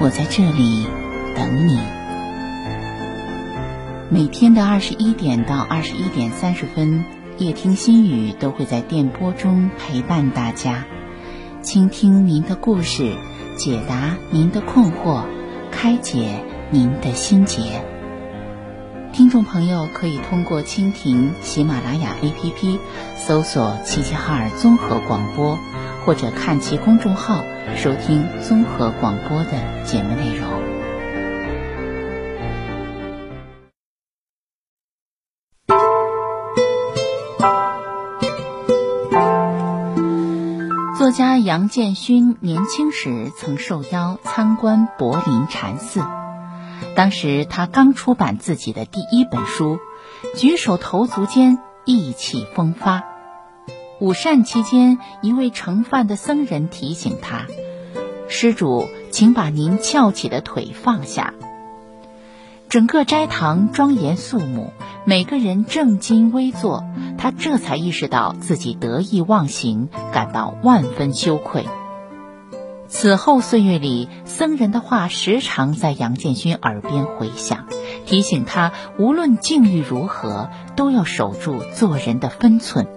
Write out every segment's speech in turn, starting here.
我在这里等你。每天的二十一点到二十一点三十分，夜听心语都会在电波中陪伴大家，倾听您的故事，解答您的困惑，开解。您的心结，听众朋友可以通过蜻蜓、喜马拉雅 APP 搜索“齐齐哈尔综合广播”，或者看其公众号收听综合广播的节目内容。作家杨建勋年轻时曾受邀参观柏林禅寺。当时他刚出版自己的第一本书，举手投足间意气风发。午膳期间，一位盛饭的僧人提醒他：“施主，请把您翘起的腿放下。”整个斋堂庄严肃穆，每个人正襟危坐。他这才意识到自己得意忘形，感到万分羞愧。此后岁月里，僧人的话时常在杨建勋耳边回响，提醒他无论境遇如何，都要守住做人的分寸。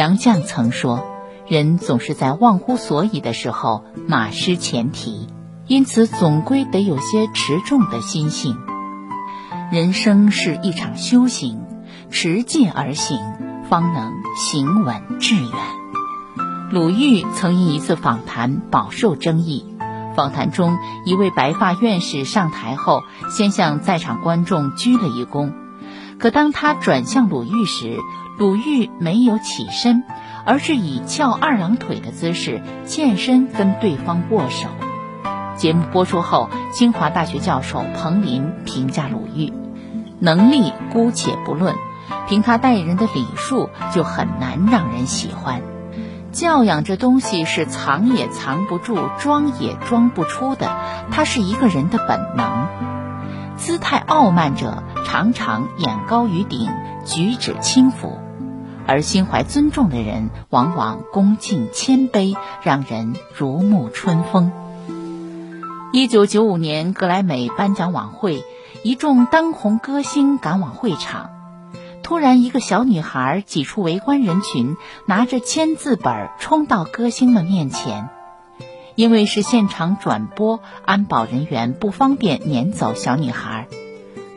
杨绛曾说：“人总是在忘乎所以的时候马失前蹄，因此总归得有些持重的心性。人生是一场修行，持戒而行，方能行稳致远。”鲁豫曾因一次访谈饱受争议。访谈中，一位白发院士上台后，先向在场观众鞠了一躬。可当他转向鲁豫时，鲁豫没有起身，而是以翘二郎腿的姿势欠身跟对方握手。节目播出后，清华大学教授彭林评价鲁豫：能力姑且不论，凭他待人的礼数，就很难让人喜欢。教养这东西是藏也藏不住，装也装不出的，它是一个人的本能。姿态傲慢者常常眼高于顶，举止轻浮；而心怀尊重的人往往恭敬谦卑，让人如沐春风。一九九五年格莱美颁奖晚会，一众当红歌星赶往会场。突然，一个小女孩挤出围观人群，拿着签字本冲到歌星们面前。因为是现场转播，安保人员不方便撵走小女孩。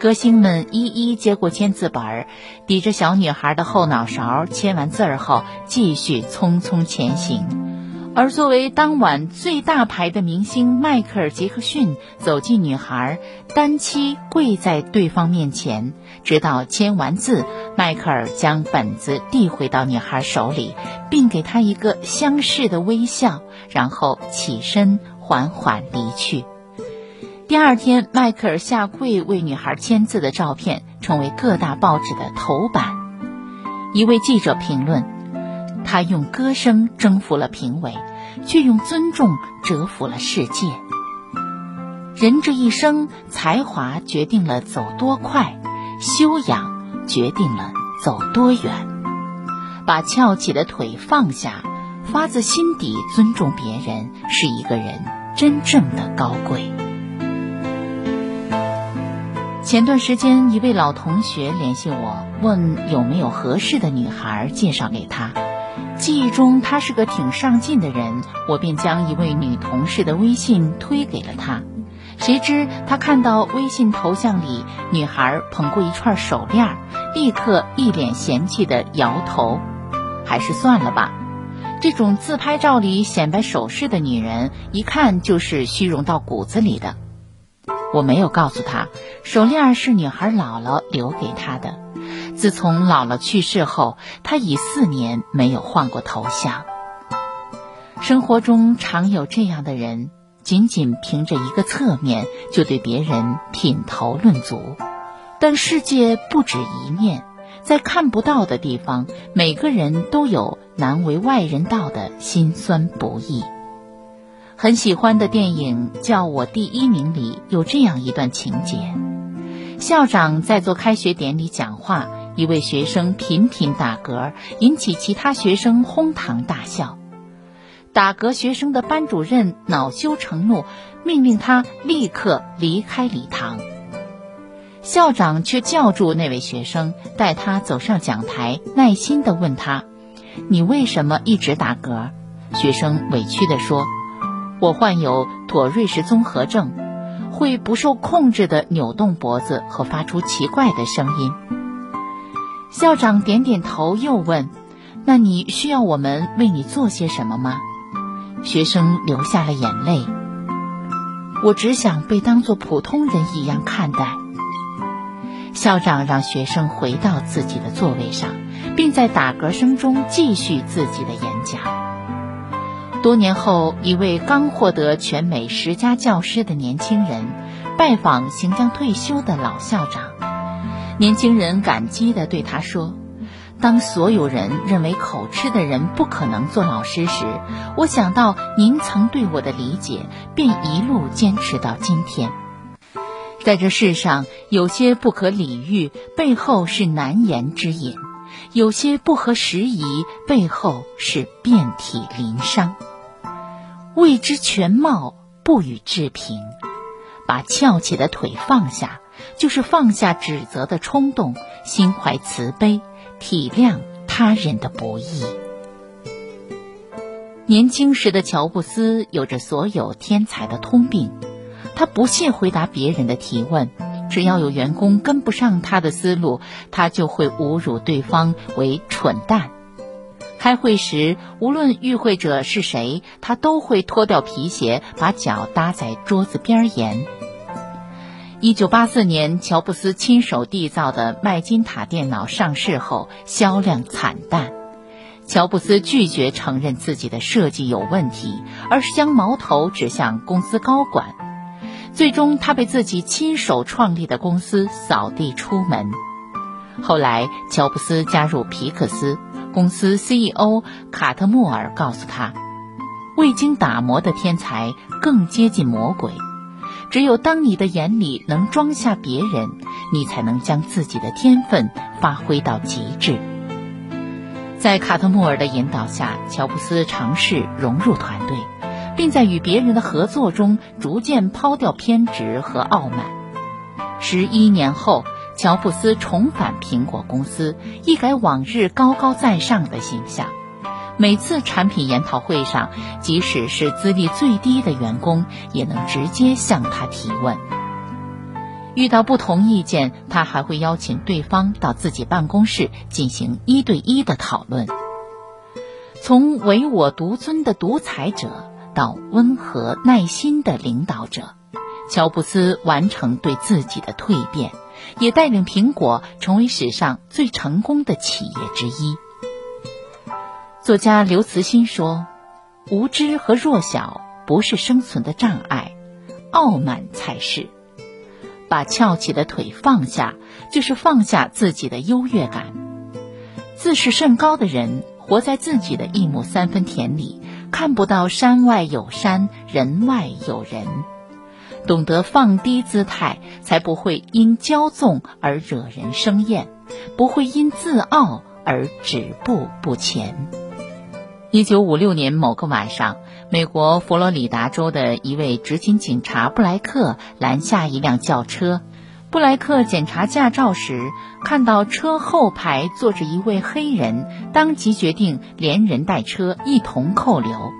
歌星们一一接过签字本儿，抵着小女孩的后脑勺签完字儿后，继续匆匆前行。而作为当晚最大牌的明星迈克尔·杰克逊走进女孩，单膝跪在对方面前，直到签完字，迈克尔将本子递回到女孩手里，并给她一个相视的微笑，然后起身缓缓离去。第二天，迈克尔下跪为女孩签字的照片成为各大报纸的头版。一位记者评论。他用歌声征服了评委，却用尊重折服了世界。人这一生，才华决定了走多快，修养决定了走多远。把翘起的腿放下，发自心底尊重别人，是一个人真正的高贵。前段时间，一位老同学联系我，问有没有合适的女孩介绍给他。记忆中他是个挺上进的人，我便将一位女同事的微信推给了他。谁知他看到微信头像里女孩捧过一串手链，立刻一脸嫌弃的摇头，还是算了吧。这种自拍照里显摆首饰的女人，一看就是虚荣到骨子里的。我没有告诉他，手链是女孩姥姥留给她的。自从姥姥去世后，她已四年没有换过头像。生活中常有这样的人，仅仅凭着一个侧面就对别人品头论足。但世界不止一面，在看不到的地方，每个人都有难为外人道的辛酸不易。很喜欢的电影《叫我第一名》里有这样一段情节：校长在做开学典礼讲话，一位学生频频打嗝，引起其他学生哄堂大笑。打嗝学生的班主任恼羞成怒，命令他立刻离开礼堂。校长却叫住那位学生，带他走上讲台，耐心地问他：“你为什么一直打嗝？”学生委屈地说。我患有妥瑞氏综合症，会不受控制的扭动脖子和发出奇怪的声音。校长点点头，又问：“那你需要我们为你做些什么吗？”学生流下了眼泪。我只想被当作普通人一样看待。校长让学生回到自己的座位上，并在打嗝声中继续自己的演讲。多年后，一位刚获得全美十佳教师的年轻人拜访行将退休的老校长。年轻人感激地对他说：“当所有人认为口吃的人不可能做老师时，我想到您曾对我的理解，便一路坚持到今天。在这世上，有些不可理喻，背后是难言之隐；有些不合时宜，背后是遍体鳞伤。”未知全貌，不予置评。把翘起的腿放下，就是放下指责的冲动，心怀慈悲，体谅他人的不易。年轻时的乔布斯有着所有天才的通病，他不屑回答别人的提问，只要有员工跟不上他的思路，他就会侮辱对方为蠢蛋。开会时，无论与会者是谁，他都会脱掉皮鞋，把脚搭在桌子边沿。一九八四年，乔布斯亲手缔造的麦金塔电脑上市后，销量惨淡。乔布斯拒绝承认自己的设计有问题，而是将矛头指向公司高管。最终，他被自己亲手创立的公司扫地出门。后来，乔布斯加入皮克斯。公司 CEO 卡特穆尔告诉他：“未经打磨的天才更接近魔鬼。只有当你的眼里能装下别人，你才能将自己的天分发挥到极致。”在卡特穆尔的引导下，乔布斯尝试融入团队，并在与别人的合作中逐渐抛掉偏执和傲慢。十一年后。乔布斯重返苹果公司，一改往日高高在上的形象。每次产品研讨会上，即使是资历最低的员工，也能直接向他提问。遇到不同意见，他还会邀请对方到自己办公室进行一对一的讨论。从唯我独尊的独裁者到温和耐心的领导者，乔布斯完成对自己的蜕变。也带领苹果成为史上最成功的企业之一。作家刘慈欣说：“无知和弱小不是生存的障碍，傲慢才是。把翘起的腿放下，就是放下自己的优越感。自视甚高的人，活在自己的一亩三分田里，看不到山外有山，人外有人。”懂得放低姿态，才不会因骄纵而惹人生厌，不会因自傲而止步不前。一九五六年某个晚上，美国佛罗里达州的一位执勤警察布莱克拦下一辆轿车。布莱克检查驾照时，看到车后排坐着一位黑人，当即决定连人带车一同扣留。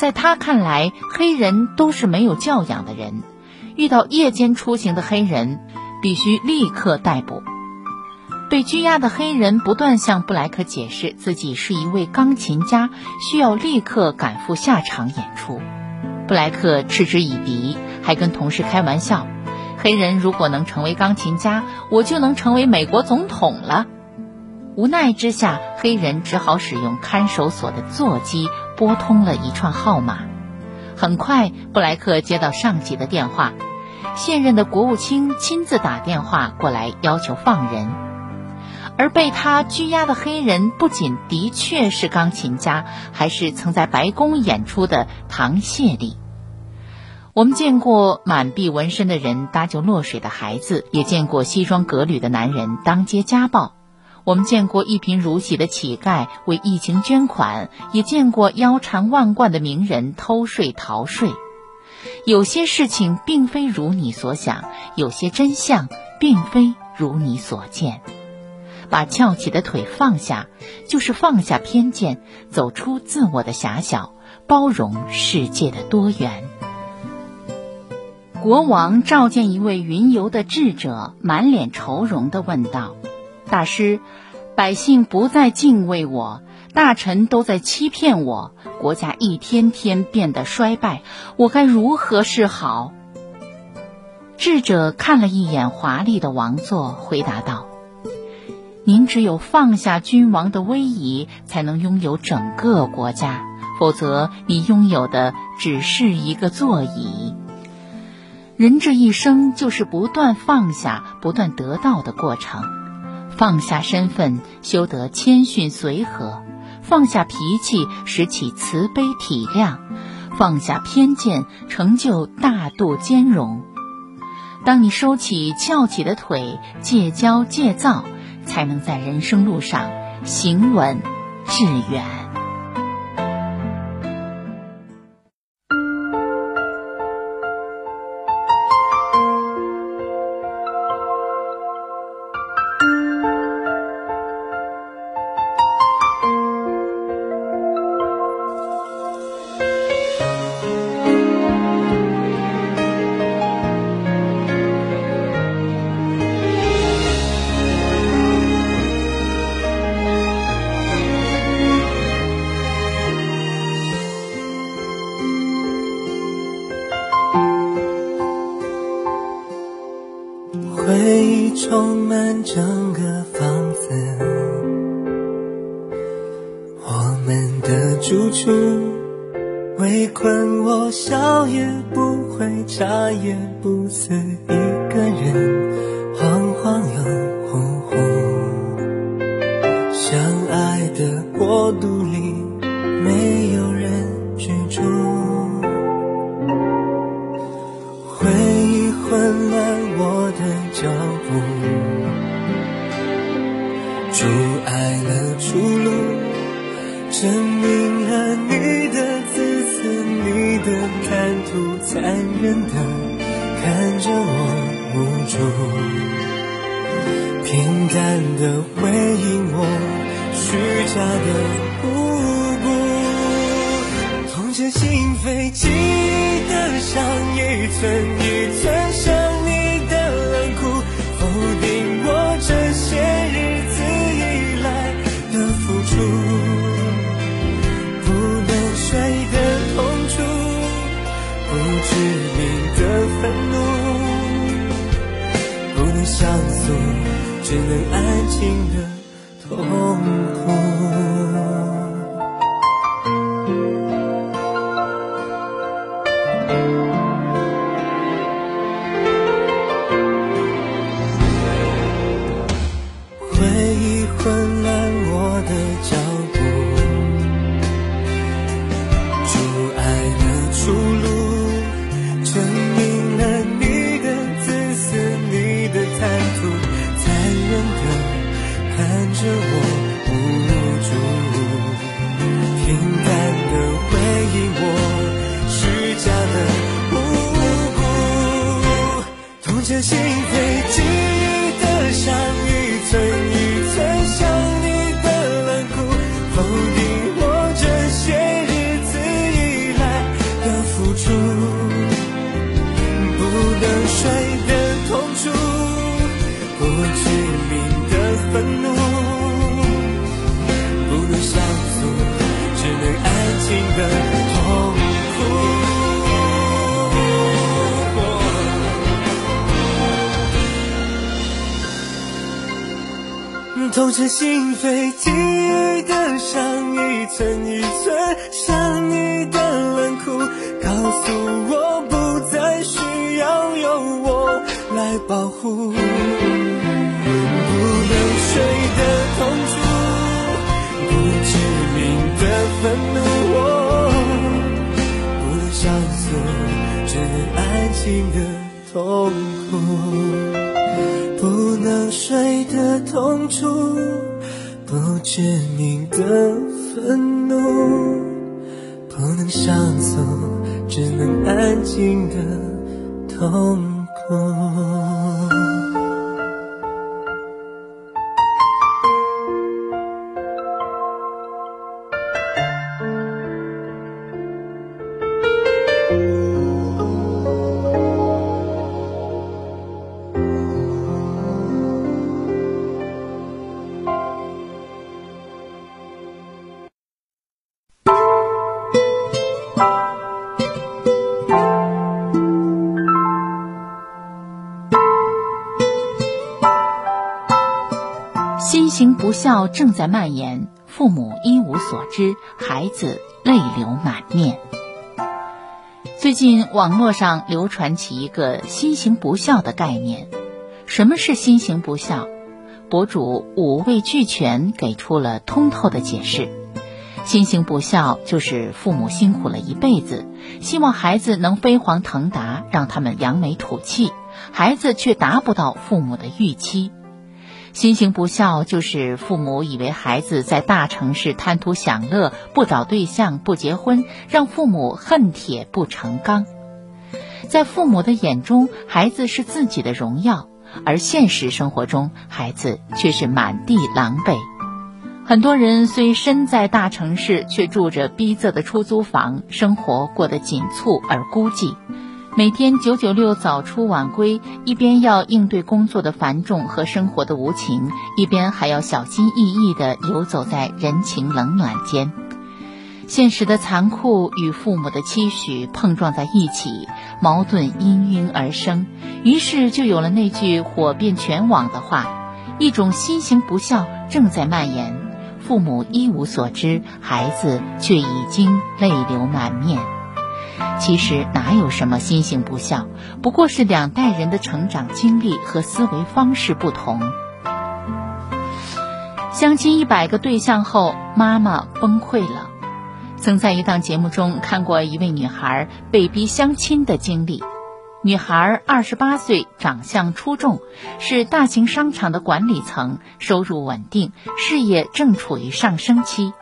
在他看来，黑人都是没有教养的人，遇到夜间出行的黑人，必须立刻逮捕。被拘押的黑人不断向布莱克解释自己是一位钢琴家，需要立刻赶赴下场演出。布莱克嗤之以鼻，还跟同事开玩笑：“黑人如果能成为钢琴家，我就能成为美国总统了。”无奈之下，黑人只好使用看守所的座机。拨通了一串号码，很快，布莱克接到上级的电话，现任的国务卿亲自打电话过来要求放人，而被他拘押的黑人不仅的确是钢琴家，还是曾在白宫演出的唐谢利。我们见过满臂纹身的人搭救落水的孩子，也见过西装革履的男人当街家暴。我们见过一贫如洗的乞丐为疫情捐款，也见过腰缠万贯的名人偷税逃税。有些事情并非如你所想，有些真相并非如你所见。把翘起的腿放下，就是放下偏见，走出自我的狭小，包容世界的多元。国王召见一位云游的智者，满脸愁容地问道。大师，百姓不再敬畏我，大臣都在欺骗我，国家一天天变得衰败，我该如何是好？智者看了一眼华丽的王座，回答道：“您只有放下君王的威仪，才能拥有整个国家，否则你拥有的只是一个座椅。人这一生就是不断放下、不断得到的过程。”放下身份，修得谦逊随和；放下脾气，拾起慈悲体谅；放下偏见，成就大度兼容。当你收起翘起的腿，戒骄戒躁，才能在人生路上行稳致远。主，围困我，笑也不会，眨也不。平淡的回应，我虚假的无辜，痛彻心扉。记忆的伤，一寸一寸，像你的冷酷否定我这些日子以来的付出。只能安静的一寸，像你的冷酷，告诉我不再需要有我来保护。不能睡的痛楚，不知名的愤怒，我不能相诉，只能安静的痛苦。不能睡的痛楚，不知名的愤怒，不能相诉，只能安静的痛苦。不孝正在蔓延，父母一无所知，孩子泪流满面。最近网络上流传起一个新型不孝的概念，什么是新型不孝？博主五味俱全给出了通透的解释：新型不孝就是父母辛苦了一辈子，希望孩子能飞黄腾达，让他们扬眉吐气，孩子却达不到父母的预期。新型不孝就是父母以为孩子在大城市贪图享乐，不找对象、不结婚，让父母恨铁不成钢。在父母的眼中，孩子是自己的荣耀，而现实生活中，孩子却是满地狼狈。很多人虽身在大城市，却住着逼仄的出租房，生活过得紧促而孤寂。每天九九六早出晚归，一边要应对工作的繁重和生活的无情，一边还要小心翼翼地游走在人情冷暖间。现实的残酷与父母的期许碰撞在一起，矛盾氤氲而生，于是就有了那句火遍全网的话：一种新型不孝正在蔓延，父母一无所知，孩子却已经泪流满面。其实哪有什么新型不孝，不过是两代人的成长经历和思维方式不同。相亲一百个对象后，妈妈崩溃了。曾在一档节目中看过一位女孩被逼相亲的经历。女孩二十八岁，长相出众，是大型商场的管理层，收入稳定，事业正处于上升期。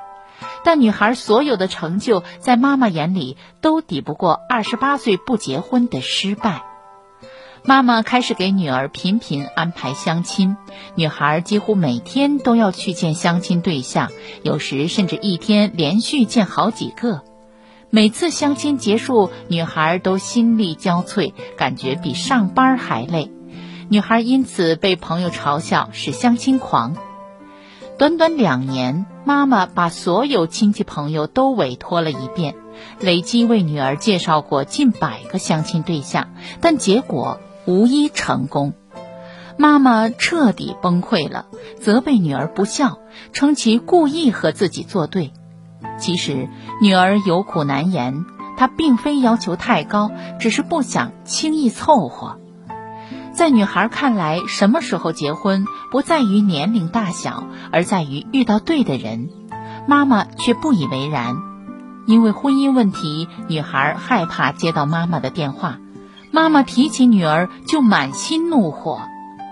但女孩所有的成就，在妈妈眼里都抵不过二十八岁不结婚的失败。妈妈开始给女儿频频安排相亲，女孩几乎每天都要去见相亲对象，有时甚至一天连续见好几个。每次相亲结束，女孩都心力交瘁，感觉比上班还累。女孩因此被朋友嘲笑是相亲狂。短短两年，妈妈把所有亲戚朋友都委托了一遍，累计为女儿介绍过近百个相亲对象，但结果无一成功。妈妈彻底崩溃了，责备女儿不孝，称其故意和自己作对。其实女儿有苦难言，她并非要求太高，只是不想轻易凑合。在女孩看来，什么时候结婚不在于年龄大小，而在于遇到对的人。妈妈却不以为然，因为婚姻问题，女孩害怕接到妈妈的电话。妈妈提起女儿就满心怒火，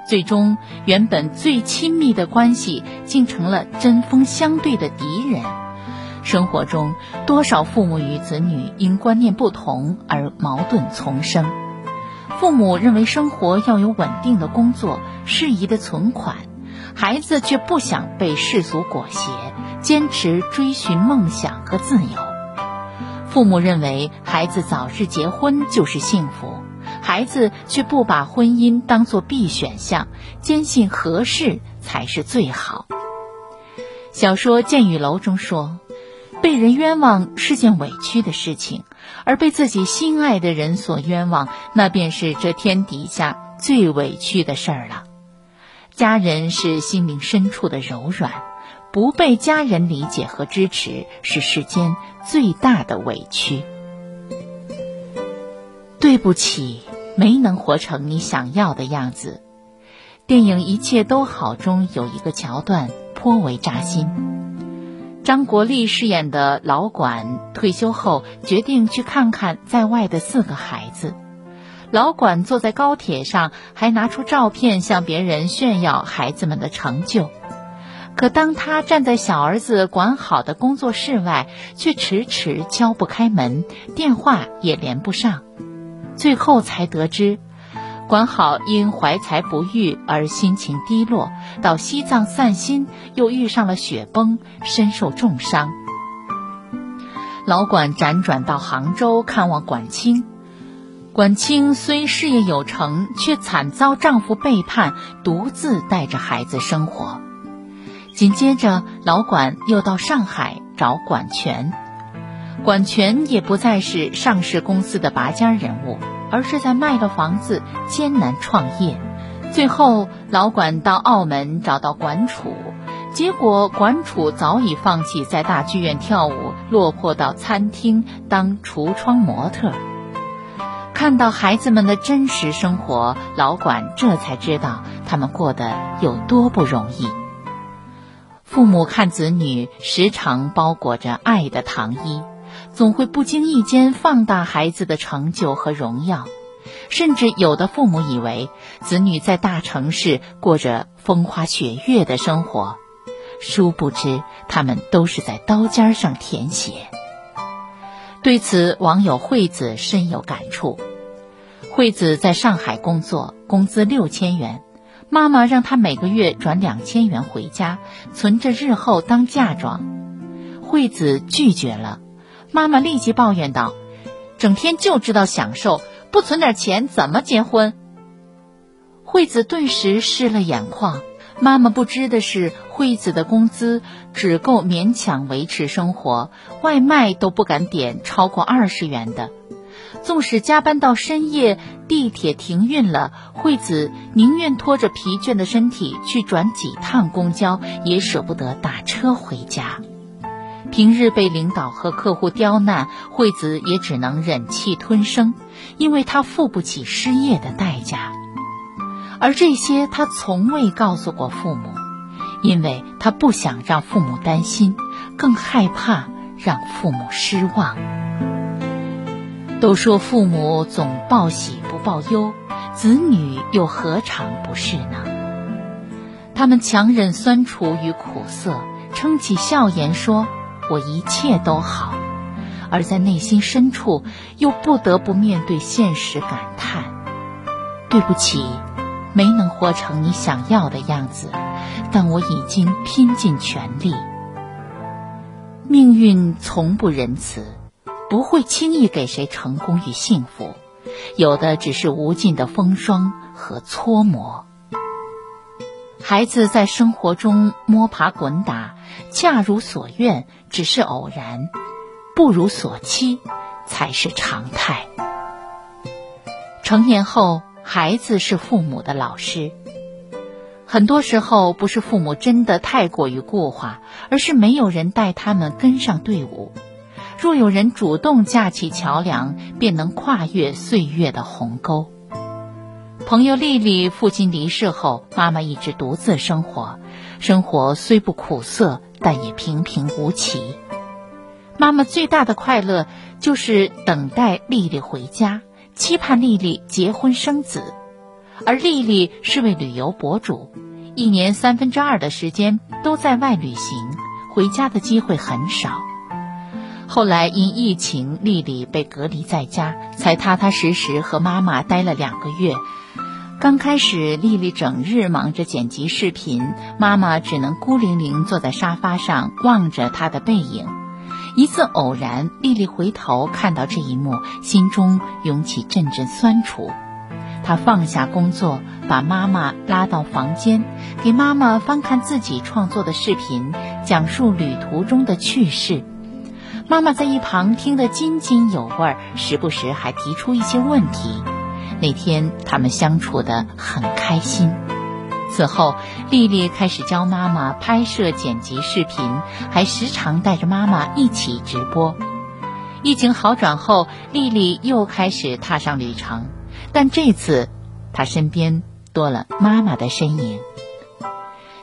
最终原本最亲密的关系竟成了针锋相对的敌人。生活中，多少父母与子女因观念不同而矛盾丛生。父母认为生活要有稳定的工作、适宜的存款，孩子却不想被世俗裹挟，坚持追寻梦想和自由。父母认为孩子早日结婚就是幸福，孩子却不把婚姻当作必选项，坚信合适才是最好。小说《剑雨楼》中说。被人冤枉是件委屈的事情，而被自己心爱的人所冤枉，那便是这天底下最委屈的事儿了。家人是心灵深处的柔软，不被家人理解和支持，是世间最大的委屈。对不起，没能活成你想要的样子。电影《一切都好》中有一个桥段颇为扎心。张国立饰演的老管退休后决定去看看在外的四个孩子。老管坐在高铁上，还拿出照片向别人炫耀孩子们的成就。可当他站在小儿子管好的工作室外，却迟迟敲不开门，电话也连不上。最后才得知。管好因怀才不遇而心情低落，到西藏散心，又遇上了雪崩，身受重伤。老管辗转到杭州看望管清，管清虽事业有成，却惨遭丈夫背叛，独自带着孩子生活。紧接着，老管又到上海找管全，管权也不再是上市公司的拔尖人物。而是在卖了房子艰难创业，最后老管到澳门找到管楚，结果管楚早已放弃在大剧院跳舞，落魄到餐厅当橱窗模特。看到孩子们的真实生活，老管这才知道他们过得有多不容易。父母看子女时常包裹着爱的糖衣。总会不经意间放大孩子的成就和荣耀，甚至有的父母以为子女在大城市过着风花雪月的生活，殊不知他们都是在刀尖上舔血。对此，网友惠子深有感触。惠子在上海工作，工资六千元，妈妈让她每个月转两千元回家，存着日后当嫁妆。惠子拒绝了。妈妈立即抱怨道：“整天就知道享受，不存点钱怎么结婚？”惠子顿时湿了眼眶。妈妈不知的是，惠子的工资只够勉强维持生活，外卖都不敢点超过二十元的。纵使加班到深夜，地铁停运了，惠子宁愿拖着疲倦的身体去转几趟公交，也舍不得打车回家。平日被领导和客户刁难，惠子也只能忍气吞声，因为她付不起失业的代价。而这些她从未告诉过父母，因为她不想让父母担心，更害怕让父母失望。都说父母总报喜不报忧，子女又何尝不是呢？他们强忍酸楚与苦涩，撑起笑颜说。我一切都好，而在内心深处又不得不面对现实，感叹：对不起，没能活成你想要的样子，但我已经拼尽全力。命运从不仁慈，不会轻易给谁成功与幸福，有的只是无尽的风霜和搓磨。孩子在生活中摸爬滚打，恰如所愿。只是偶然，不如所期，才是常态。成年后，孩子是父母的老师。很多时候，不是父母真的太过于固化，而是没有人带他们跟上队伍。若有人主动架起桥梁，便能跨越岁月的鸿沟。朋友丽丽父亲离世后，妈妈一直独自生活，生活虽不苦涩。但也平平无奇。妈妈最大的快乐就是等待丽丽回家，期盼丽丽结婚生子。而丽丽是位旅游博主，一年三分之二的时间都在外旅行，回家的机会很少。后来因疫情，丽丽被隔离在家，才踏踏实实和妈妈待了两个月。刚开始，丽丽整日忙着剪辑视频，妈妈只能孤零零坐在沙发上望着她的背影。一次偶然，丽丽回头看到这一幕，心中涌起阵阵酸楚。她放下工作，把妈妈拉到房间，给妈妈翻看自己创作的视频，讲述旅途中的趣事。妈妈在一旁听得津津有味，时不时还提出一些问题。那天他们相处得很开心。此后，丽丽开始教妈妈拍摄、剪辑视频，还时常带着妈妈一起直播。疫情好转后，丽丽又开始踏上旅程，但这次，她身边多了妈妈的身影。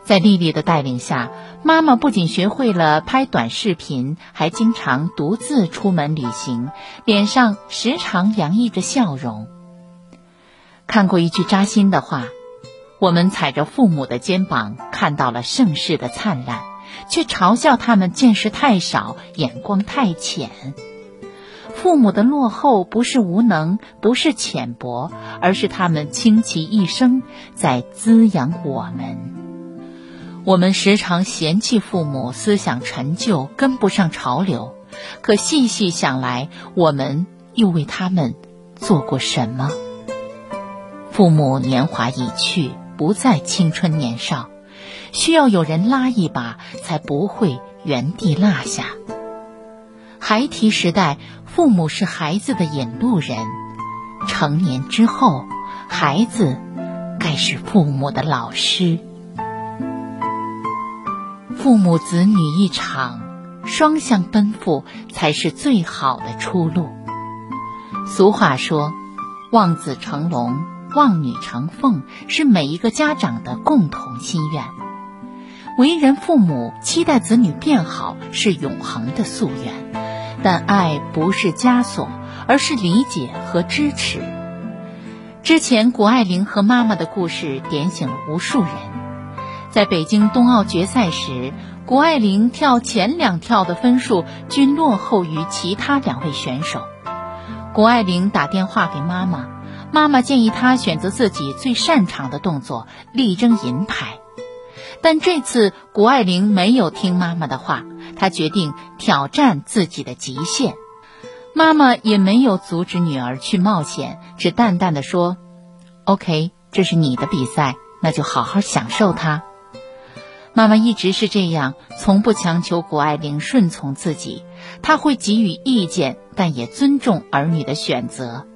在丽丽的带领下，妈妈不仅学会了拍短视频，还经常独自出门旅行，脸上时常洋溢着笑容。看过一句扎心的话：“我们踩着父母的肩膀，看到了盛世的灿烂，却嘲笑他们见识太少，眼光太浅。父母的落后不是无能，不是浅薄，而是他们倾其一生在滋养我们。”我们时常嫌弃父母思想陈旧，跟不上潮流，可细细想来，我们又为他们做过什么？父母年华已去，不再青春年少，需要有人拉一把，才不会原地落下。孩提时代，父母是孩子的引路人；成年之后，孩子该是父母的老师。父母子女一场，双向奔赴才是最好的出路。俗话说：“望子成龙，望女成凤”，是每一个家长的共同心愿。为人父母，期待子女变好是永恒的夙愿，但爱不是枷锁，而是理解和支持。之前，谷爱凌和妈妈的故事点醒了无数人。在北京冬奥决赛时，谷爱凌跳前两跳的分数均落后于其他两位选手。谷爱凌打电话给妈妈，妈妈建议她选择自己最擅长的动作，力争银牌。但这次谷爱凌没有听妈妈的话，她决定挑战自己的极限。妈妈也没有阻止女儿去冒险，只淡淡的说：“OK，这是你的比赛，那就好好享受它。”妈妈一直是这样，从不强求谷爱凌顺从自己。她会给予意见，但也尊重儿女的选择。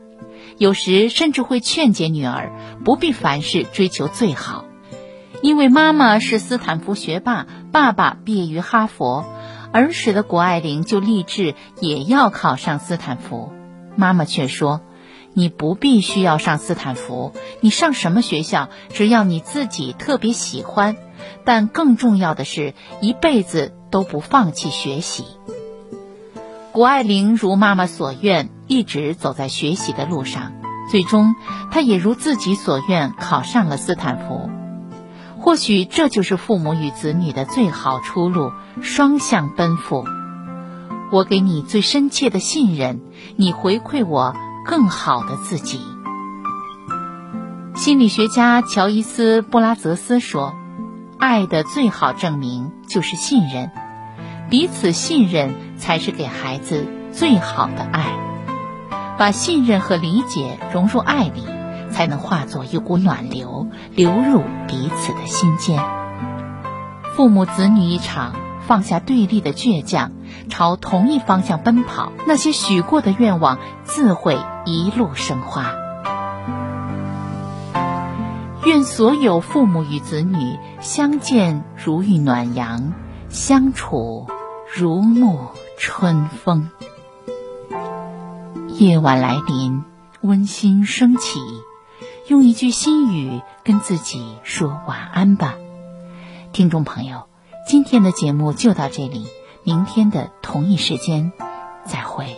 有时甚至会劝解女儿不必凡事追求最好，因为妈妈是斯坦福学霸，爸爸毕业于哈佛，儿时的谷爱凌就立志也要考上斯坦福。妈妈却说：“你不必须要上斯坦福，你上什么学校，只要你自己特别喜欢。”但更重要的是，一辈子都不放弃学习。谷爱凌如妈妈所愿，一直走在学习的路上，最终，他也如自己所愿考上了斯坦福。或许这就是父母与子女的最好出路，双向奔赴。我给你最深切的信任，你回馈我更好的自己。心理学家乔伊斯·布拉泽斯说。爱的最好证明就是信任，彼此信任才是给孩子最好的爱。把信任和理解融入爱里，才能化作一股暖流，流入彼此的心间。父母子女一场，放下对立的倔强，朝同一方向奔跑，那些许过的愿望自会一路生花。愿所有父母与子女相见如遇暖阳，相处如沐春风。夜晚来临，温馨升起，用一句心语跟自己说晚安吧。听众朋友，今天的节目就到这里，明天的同一时间再会。